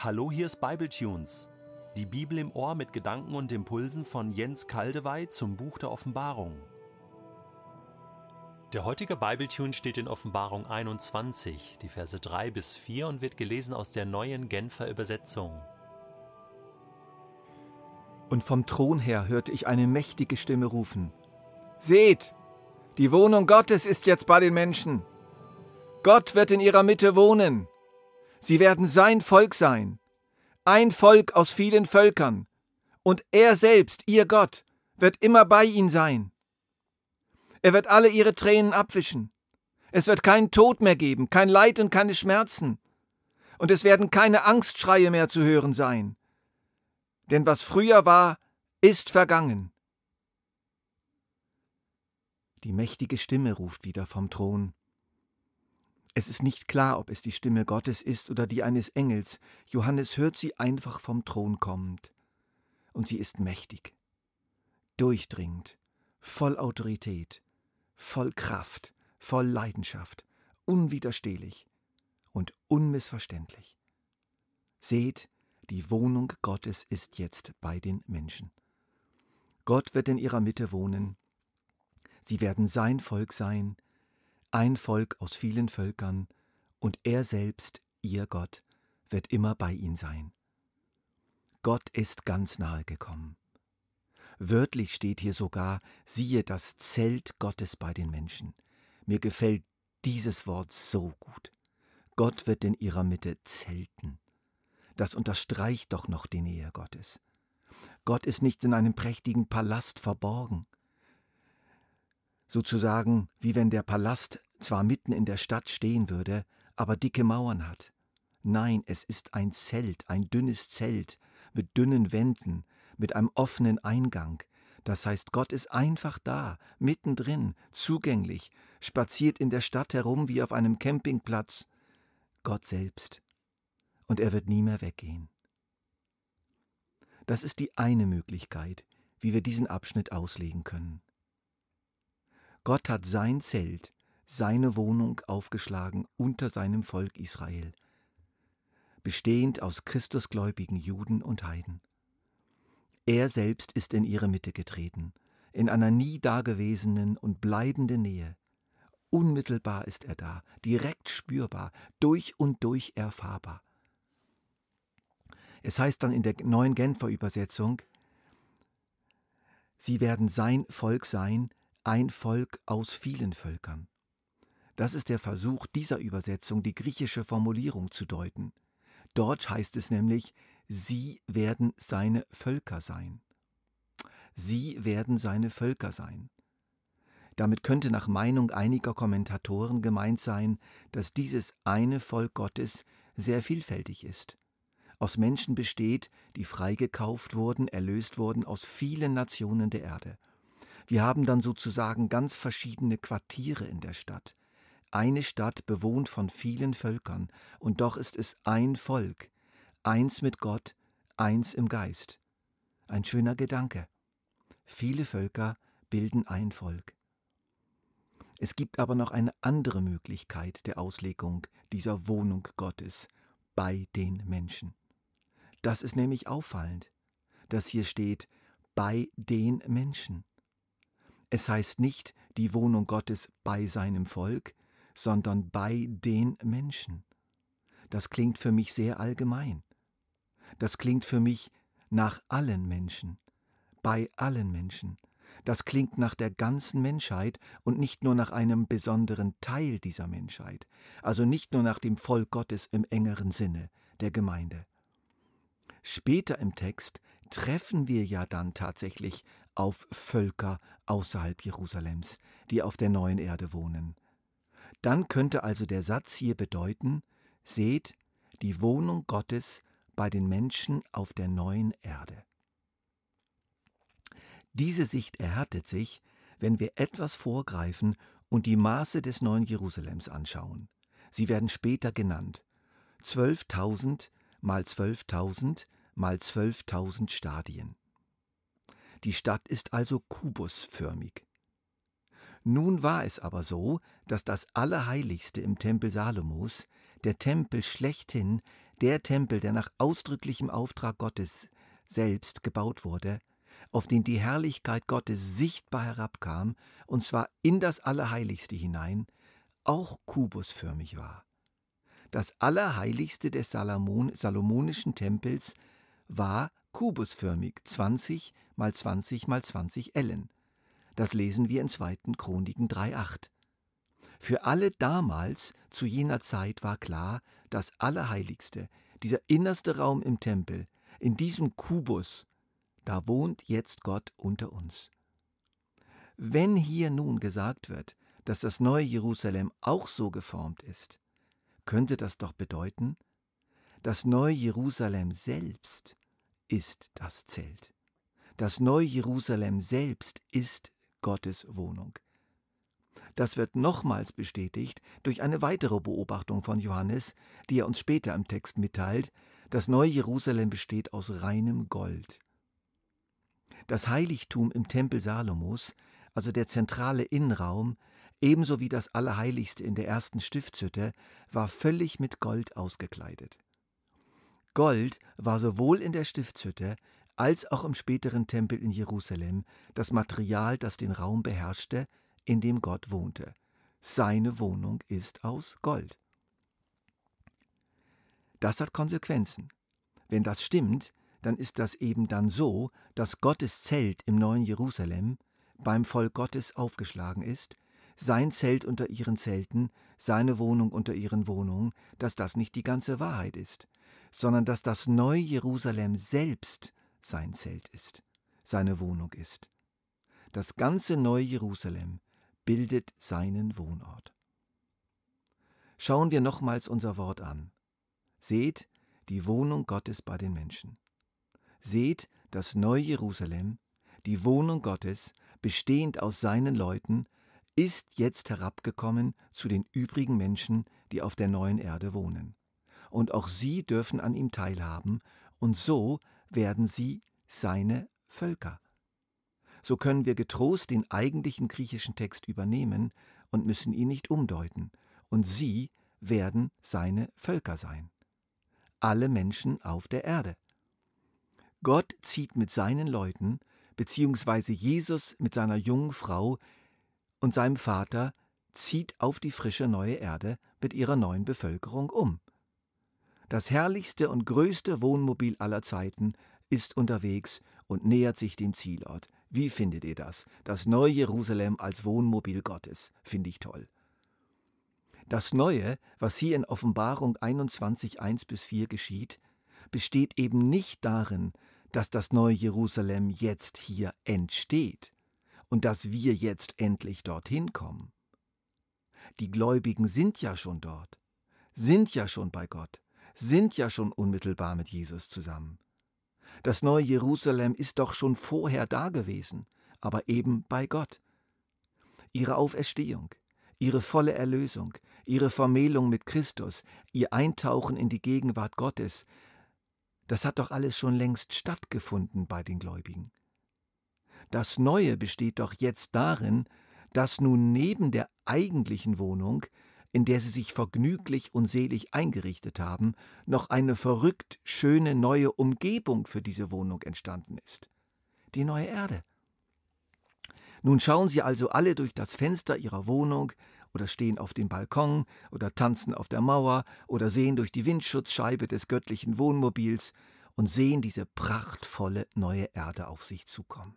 Hallo, hier ist Bibletunes. Die Bibel im Ohr mit Gedanken und Impulsen von Jens Kaldewey zum Buch der Offenbarung. Der heutige Bibletune steht in Offenbarung 21, die Verse 3 bis 4 und wird gelesen aus der neuen Genfer Übersetzung. Und vom Thron her hörte ich eine mächtige Stimme rufen. Seht, die Wohnung Gottes ist jetzt bei den Menschen. Gott wird in ihrer Mitte wohnen. Sie werden sein Volk sein, ein Volk aus vielen Völkern, und er selbst, ihr Gott, wird immer bei ihnen sein. Er wird alle ihre Tränen abwischen. Es wird keinen Tod mehr geben, kein Leid und keine Schmerzen. Und es werden keine Angstschreie mehr zu hören sein. Denn was früher war, ist vergangen. Die mächtige Stimme ruft wieder vom Thron. Es ist nicht klar, ob es die Stimme Gottes ist oder die eines Engels. Johannes hört sie einfach vom Thron kommend. Und sie ist mächtig, durchdringend, voll Autorität, voll Kraft, voll Leidenschaft, unwiderstehlich und unmissverständlich. Seht, die Wohnung Gottes ist jetzt bei den Menschen. Gott wird in ihrer Mitte wohnen. Sie werden sein Volk sein, ein Volk aus vielen Völkern, und er selbst, ihr Gott, wird immer bei ihnen sein. Gott ist ganz nahe gekommen. Wörtlich steht hier sogar, siehe das Zelt Gottes bei den Menschen. Mir gefällt dieses Wort so gut. Gott wird in ihrer Mitte zelten. Das unterstreicht doch noch die Nähe Gottes. Gott ist nicht in einem prächtigen Palast verborgen sozusagen wie wenn der Palast zwar mitten in der Stadt stehen würde, aber dicke Mauern hat. Nein, es ist ein Zelt, ein dünnes Zelt mit dünnen Wänden, mit einem offenen Eingang. Das heißt, Gott ist einfach da, mittendrin, zugänglich, spaziert in der Stadt herum wie auf einem Campingplatz. Gott selbst. Und er wird nie mehr weggehen. Das ist die eine Möglichkeit, wie wir diesen Abschnitt auslegen können. Gott hat sein Zelt, seine Wohnung aufgeschlagen unter seinem Volk Israel, bestehend aus Christusgläubigen Juden und Heiden. Er selbst ist in ihre Mitte getreten, in einer nie dagewesenen und bleibenden Nähe. Unmittelbar ist er da, direkt spürbar, durch und durch erfahrbar. Es heißt dann in der neuen Genfer Übersetzung, Sie werden sein Volk sein, ein Volk aus vielen Völkern. Das ist der Versuch dieser Übersetzung, die griechische Formulierung zu deuten. Dort heißt es nämlich, sie werden seine Völker sein. Sie werden seine Völker sein. Damit könnte nach Meinung einiger Kommentatoren gemeint sein, dass dieses eine Volk Gottes sehr vielfältig ist, aus Menschen besteht, die freigekauft wurden, erlöst wurden aus vielen Nationen der Erde. Wir haben dann sozusagen ganz verschiedene Quartiere in der Stadt. Eine Stadt bewohnt von vielen Völkern, und doch ist es ein Volk, eins mit Gott, eins im Geist. Ein schöner Gedanke. Viele Völker bilden ein Volk. Es gibt aber noch eine andere Möglichkeit der Auslegung dieser Wohnung Gottes bei den Menschen. Das ist nämlich auffallend, dass hier steht bei den Menschen. Es heißt nicht die Wohnung Gottes bei seinem Volk, sondern bei den Menschen. Das klingt für mich sehr allgemein. Das klingt für mich nach allen Menschen, bei allen Menschen. Das klingt nach der ganzen Menschheit und nicht nur nach einem besonderen Teil dieser Menschheit, also nicht nur nach dem Volk Gottes im engeren Sinne der Gemeinde. Später im Text treffen wir ja dann tatsächlich auf Völker außerhalb Jerusalems, die auf der neuen Erde wohnen. Dann könnte also der Satz hier bedeuten, seht die Wohnung Gottes bei den Menschen auf der neuen Erde. Diese Sicht erhärtet sich, wenn wir etwas vorgreifen und die Maße des neuen Jerusalems anschauen. Sie werden später genannt. 12.000 mal 12.000 mal 12.000 Stadien. Die Stadt ist also kubusförmig. Nun war es aber so, dass das Allerheiligste im Tempel Salomos, der Tempel schlechthin, der Tempel, der nach ausdrücklichem Auftrag Gottes selbst gebaut wurde, auf den die Herrlichkeit Gottes sichtbar herabkam, und zwar in das Allerheiligste hinein, auch kubusförmig war. Das Allerheiligste des Salomon, Salomonischen Tempels war kubusförmig, 20 mal 20 mal 20 Ellen. Das lesen wir in 2. Chroniken 3,8. Für alle damals zu jener Zeit war klar, das Allerheiligste, dieser innerste Raum im Tempel, in diesem Kubus, da wohnt jetzt Gott unter uns. Wenn hier nun gesagt wird, dass das neue Jerusalem auch so geformt ist, könnte das doch bedeuten, das neue Jerusalem selbst ist das Zelt. Das neue Jerusalem selbst ist Gottes Wohnung. Das wird nochmals bestätigt durch eine weitere Beobachtung von Johannes, die er uns später im Text mitteilt. Das neue Jerusalem besteht aus reinem Gold. Das Heiligtum im Tempel Salomos, also der zentrale Innenraum, ebenso wie das Allerheiligste in der ersten Stiftshütte, war völlig mit Gold ausgekleidet. Gold war sowohl in der Stiftshütte als auch im späteren Tempel in Jerusalem das Material, das den Raum beherrschte, in dem Gott wohnte. Seine Wohnung ist aus Gold. Das hat Konsequenzen. Wenn das stimmt, dann ist das eben dann so, dass Gottes Zelt im neuen Jerusalem beim Volk Gottes aufgeschlagen ist, sein Zelt unter ihren Zelten, seine Wohnung unter ihren Wohnungen, dass das nicht die ganze Wahrheit ist, sondern dass das neue Jerusalem selbst sein Zelt ist, seine Wohnung ist. Das ganze neue Jerusalem bildet seinen Wohnort. Schauen wir nochmals unser Wort an. Seht die Wohnung Gottes bei den Menschen. Seht das neue Jerusalem, die Wohnung Gottes, bestehend aus seinen Leuten, ist jetzt herabgekommen zu den übrigen Menschen, die auf der neuen Erde wohnen. Und auch sie dürfen an ihm teilhaben, und so werden sie seine Völker so können wir getrost den eigentlichen griechischen Text übernehmen und müssen ihn nicht umdeuten, und sie werden seine Völker sein. Alle Menschen auf der Erde. Gott zieht mit seinen Leuten, beziehungsweise Jesus mit seiner jungen Frau und seinem Vater, zieht auf die frische neue Erde mit ihrer neuen Bevölkerung um. Das herrlichste und größte Wohnmobil aller Zeiten ist unterwegs und nähert sich dem Zielort. Wie findet ihr das? Das neue Jerusalem als Wohnmobil Gottes. Finde ich toll. Das Neue, was hier in Offenbarung 21, 1 bis 4 geschieht, besteht eben nicht darin, dass das neue Jerusalem jetzt hier entsteht und dass wir jetzt endlich dorthin kommen. Die Gläubigen sind ja schon dort, sind ja schon bei Gott, sind ja schon unmittelbar mit Jesus zusammen. Das neue Jerusalem ist doch schon vorher da gewesen, aber eben bei Gott. Ihre Auferstehung, ihre volle Erlösung, ihre Vermählung mit Christus, ihr Eintauchen in die Gegenwart Gottes, das hat doch alles schon längst stattgefunden bei den Gläubigen. Das Neue besteht doch jetzt darin, dass nun neben der eigentlichen Wohnung in der sie sich vergnüglich und selig eingerichtet haben, noch eine verrückt schöne neue Umgebung für diese Wohnung entstanden ist. Die neue Erde. Nun schauen sie also alle durch das Fenster ihrer Wohnung oder stehen auf dem Balkon oder tanzen auf der Mauer oder sehen durch die Windschutzscheibe des göttlichen Wohnmobils und sehen diese prachtvolle neue Erde auf sich zukommen.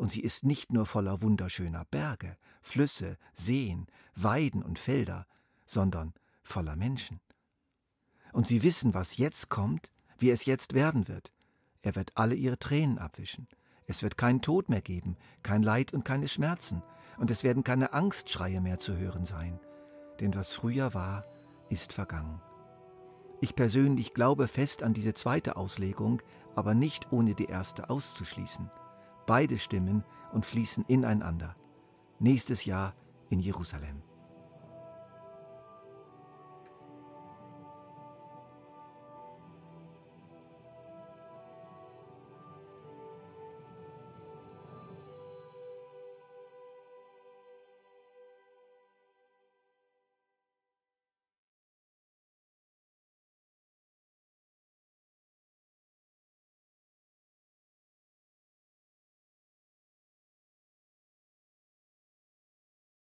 Und sie ist nicht nur voller wunderschöner Berge, Flüsse, Seen, Weiden und Felder, sondern voller Menschen. Und sie wissen, was jetzt kommt, wie es jetzt werden wird. Er wird alle ihre Tränen abwischen. Es wird keinen Tod mehr geben, kein Leid und keine Schmerzen, und es werden keine Angstschreie mehr zu hören sein. Denn was früher war, ist vergangen. Ich persönlich glaube fest an diese zweite Auslegung, aber nicht ohne die erste auszuschließen. Beide stimmen und fließen ineinander. Nächstes Jahr in Jerusalem.